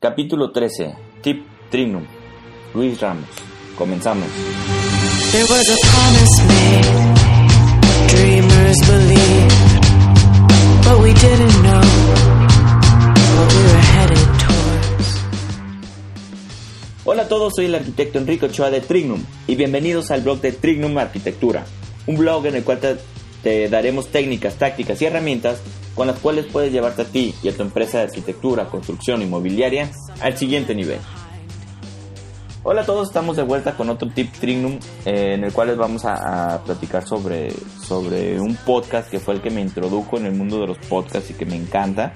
Capítulo 13. Tip Trinum. Luis Ramos. Comenzamos. There was a promise made, dreamers believed, but we didn't know what we were headed towards. Hola a todos, soy el arquitecto Enrique Ochoa de Trignum y bienvenidos al blog de Trignum Arquitectura, un blog en el cual te, te daremos técnicas, tácticas y herramientas con las cuales puedes llevarte a ti y a tu empresa de arquitectura, construcción inmobiliaria al siguiente nivel. Hola a todos, estamos de vuelta con otro tip Trignum eh, en el cual les vamos a, platicar sobre, sobre un podcast que fue el que me introdujo en el mundo de los podcasts y que me encanta.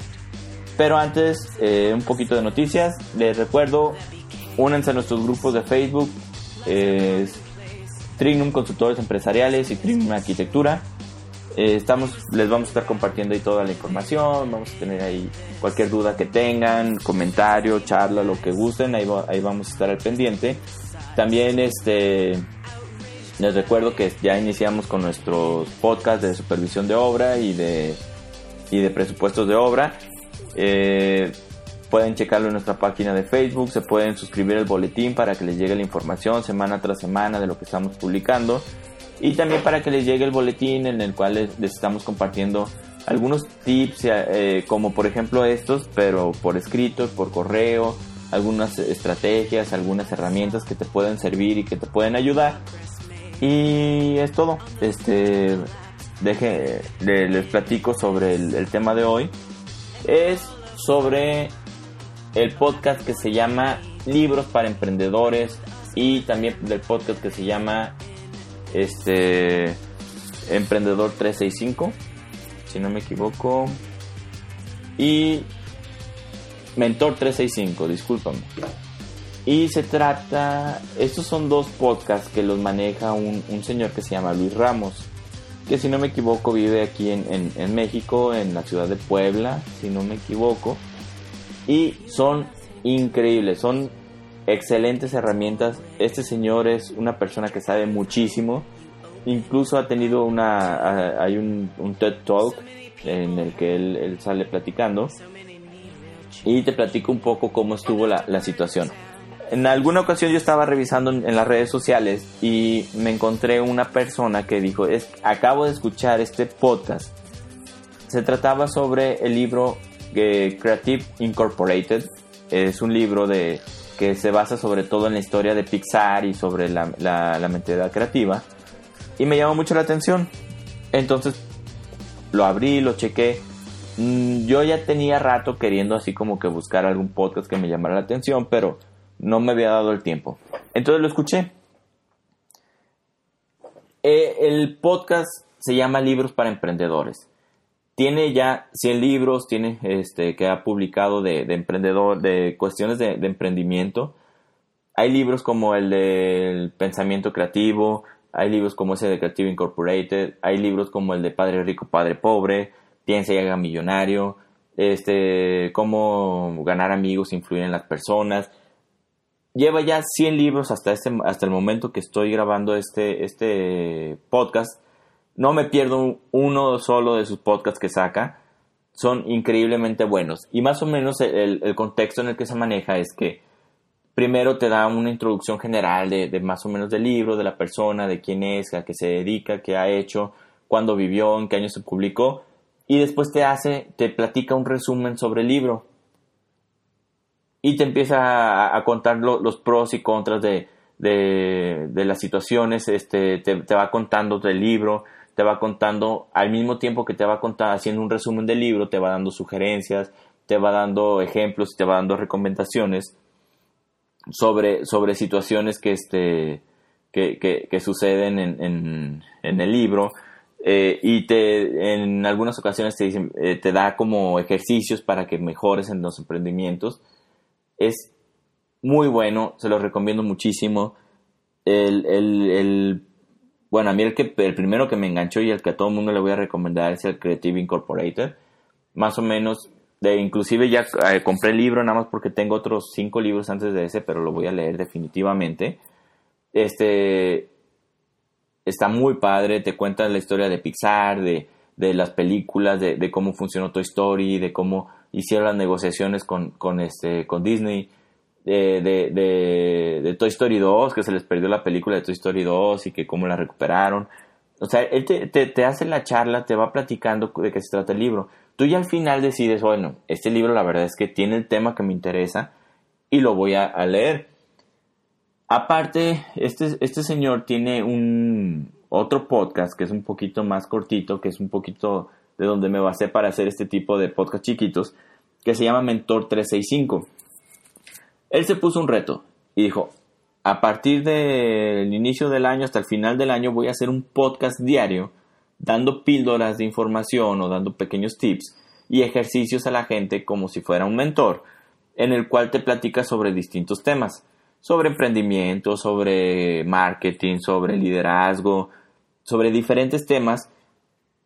Pero antes, eh, un poquito de noticias. Les recuerdo, únanse a nuestros grupos de Facebook, eh, Trignum Consultores Empresariales y Trignum Arquitectura. Eh, estamos, les vamos a estar compartiendo ahí toda la información, vamos a tener ahí cualquier duda que tengan, comentario, charla, lo que gusten, ahí, va- ahí vamos a estar al pendiente. También este les recuerdo que ya iniciamos con nuestros podcasts de supervisión de obra y de, y de presupuestos de obra. Eh, pueden checarlo en nuestra página de Facebook, se pueden suscribir al boletín para que les llegue la información semana tras semana de lo que estamos publicando y también para que les llegue el boletín en el cual les, estamos compartiendo algunos tips eh, como por ejemplo estos pero por escrito, por correo, algunas estrategias, algunas herramientas que te pueden servir y que te pueden ayudar y es todo. Este, deje, le- les platico sobre el, el tema de hoy. Es sobre el podcast que se llama Libros para Emprendedores y también del podcast que se llama este Emprendedor 365, si no me equivoco. Y Mentor 365, discúlpame. Y se trata, estos son dos podcasts que los maneja un, un señor que se llama Luis Ramos, que si no me equivoco vive aquí en, en- en México, en la ciudad de Puebla, si no me equivoco. Y son increíbles, son excelentes herramientas. Este señor es una persona que sabe muchísimo. Incluso ha tenido una, hay un, un TED Talk en el que él, él sale platicando. Y te platico un poco cómo estuvo la, la situación. En alguna ocasión yo estaba revisando en, en las redes sociales y me encontré una persona que dijo, es, acabo de escuchar este podcast. Se trataba sobre el libro eh, Creative Incorporated. Es un libro de, que se basa sobre todo en la historia de Pixar y sobre la, la, la mentalidad creativa. Y me llamó mucho la atención. Entonces lo abrí, lo chequé. Mm, Yo ya tenía rato queriendo así como que buscar algún podcast que me llamara la atención, pero no me había dado el tiempo. Entonces lo escuché. Eh, el podcast se llama Libros para Emprendedores. Tiene ya 100 libros, tiene este que ha publicado de, de emprendedor, de cuestiones de, de emprendimiento. Hay libros como el del pensamiento creativo, hay libros como ese de Creative Incorporated, hay libros como el de Padre Rico, Padre Pobre, Piensa y haga millonario, este, cómo ganar amigos, influir en las personas. Lleva ya 100 libros hasta, este, hasta el momento que estoy grabando este, este podcast. No me pierdo uno solo de sus podcasts que saca. Son increíblemente buenos. Y más o menos el, contexto en el que se maneja es que primero te da una introducción general de, más o menos del libro, de la persona, de quién es, a qué se dedica, qué ha hecho, cuándo vivió, en qué año se publicó. Y después te hace, te platica un resumen sobre el libro. Y te empieza a, contar lo- los pros y contras de, de, de las situaciones, este, te, te va contando del libro, te va contando, al mismo tiempo que te va contando, haciendo un resumen del libro, te va dando sugerencias, te va dando ejemplos te va dando recomendaciones sobre, sobre situaciones que, este, que, que, suceden en, en, el libro. eh, y te, en algunas ocasiones te, dicen, eh, te da como ejercicios para que mejores en los emprendimientos. Es muy bueno, se los recomiendo muchísimo. El, el, bueno, a mí el, que, el primero que me enganchó y el que a todo el mundo le voy a recomendar es el Creative Incorporated. Más o menos, de, inclusive ya eh, compré el libro nada más porque tengo otros cinco libros antes de ese, pero lo voy a leer definitivamente. Este está muy padre, te cuenta la historia de Pixar, de, de las películas, de, de cómo funcionó Toy Story, de cómo hicieron las negociaciones con, con, este, con Disney de, de, de, Toy Story 2, que se les perdió la película de Toy Story 2 y que cómo la recuperaron. O sea, él te, te, hace la charla, te va platicando de qué se trata el libro. Tú ya al final decides, bueno, este libro la verdad es que tiene el tema que me interesa y lo voy a, a leer. Aparte, este, este señor tiene un otro podcast que es un poquito más cortito, que es un poquito de donde me basé para hacer este tipo de podcast chiquitos, que se llama Mentor 365. Él se puso un reto y dijo, a partir del inicio del año hasta el final del año voy a hacer un podcast diario dando píldoras de información o dando pequeños tips y ejercicios a la gente como si fuera un mentor, en el cual te platica sobre distintos temas, sobre emprendimiento, sobre marketing, sobre liderazgo, sobre diferentes temas.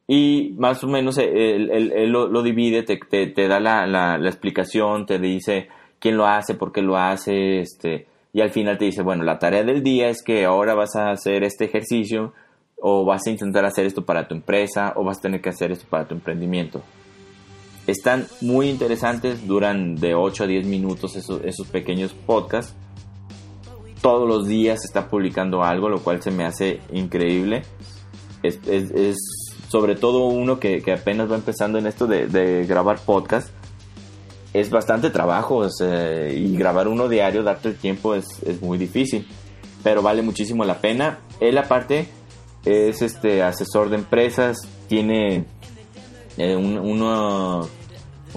Y más o menos él, lo, divide, te, te, da la, la, explicación, te dice quién lo hace, por qué lo hace, este, y al final te dice, bueno, la tarea del día es que ahora vas a hacer este ejercicio, o vas a intentar hacer esto para tu empresa, o vas a tener que hacer esto para tu emprendimiento. Están muy interesantes, duran de 8 a 10 minutos esos, esos pequeños podcasts. Todos los días está publicando algo, lo cual se me hace increíble. es, es sobre todo uno que, apenas va empezando en esto de, grabar podcast, es bastante trabajo y grabar uno diario, darte el tiempo es, muy difícil, pero vale muchísimo la pena. Él aparte es este asesor de empresas, tiene eh, una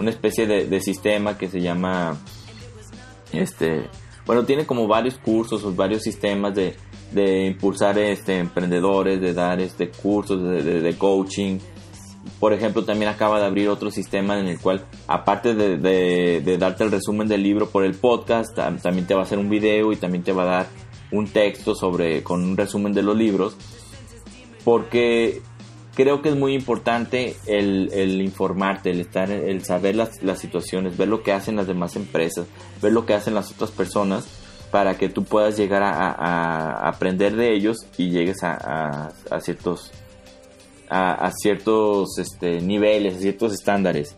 especie de, de, sistema que se llama, este, bueno, tiene como varios cursos o varios sistemas de, de impulsar este, emprendedores, de dar este, cursos de, coaching. Por ejemplo, también acaba de abrir otro sistema en el cual, aparte de, darte el resumen del libro por el podcast, también te va a hacer un video y también te va a dar un texto sobre, con un resumen de los libros. Porque creo que es muy importante el, informarte, el estar, el saber las, las situaciones, ver lo que hacen las demás empresas, ver lo que hacen las otras personas para que tú puedas llegar a, aprender de ellos y llegues a, ciertos a, ciertos este, niveles, a ciertos estándares.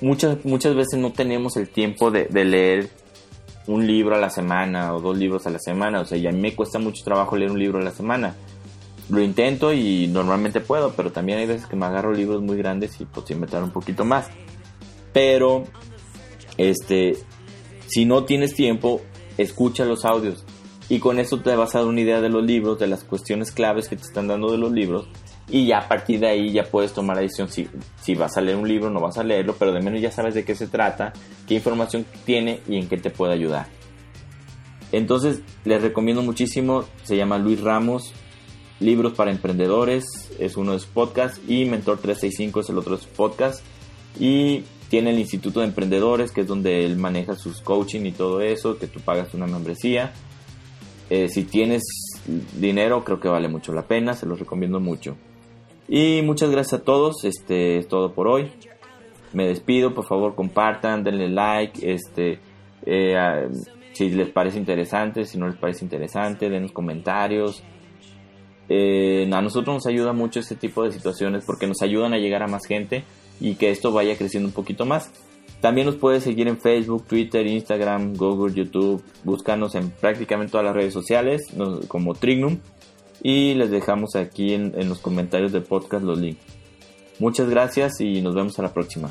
Muchas, muchas veces no tenemos el tiempo de, leer un libro a la semana o dos libros a la semana. O sea, y a mí me cuesta mucho trabajo leer un libro a la semana. Lo intento y normalmente puedo, pero también hay veces que me agarro libros muy grandes y pues inventar un poquito más. Pero, este, si no tienes tiempo, escucha los audios y con eso te vas a dar una idea de los libros, de las cuestiones claves que te están dando de los libros y ya a partir de ahí ya puedes tomar la decisión si, si vas a leer un libro o no vas a leerlo, pero de menos ya sabes de qué se trata, qué información tiene y en qué te puede ayudar. Entonces les recomiendo muchísimo, se llama Luis Ramos, Libros para Emprendedores, es uno de sus podcasts y Mentor 365 es el otro de sus podcasts y tiene el Instituto de Emprendedores, que es donde él maneja sus coaching y todo eso, que tú pagas una membresía. Eh, si tienes dinero, creo que vale mucho la pena, se los recomiendo mucho. Y muchas gracias a todos, este es todo por hoy. Me despido, por favor compartan, denle like, este, eh, si les parece interesante, si no les parece interesante, denos comentarios. Eh, a nosotros nos ayuda mucho este tipo de situaciones porque nos ayudan a llegar a más gente y que esto vaya creciendo un poquito más. También nos puedes seguir en Facebook, Twitter, Instagram, Google, YouTube. Búscanos en prácticamente todas las redes sociales como Trignum. Y les dejamos aquí en, en los comentarios del podcast los links. Muchas gracias y nos vemos a la próxima.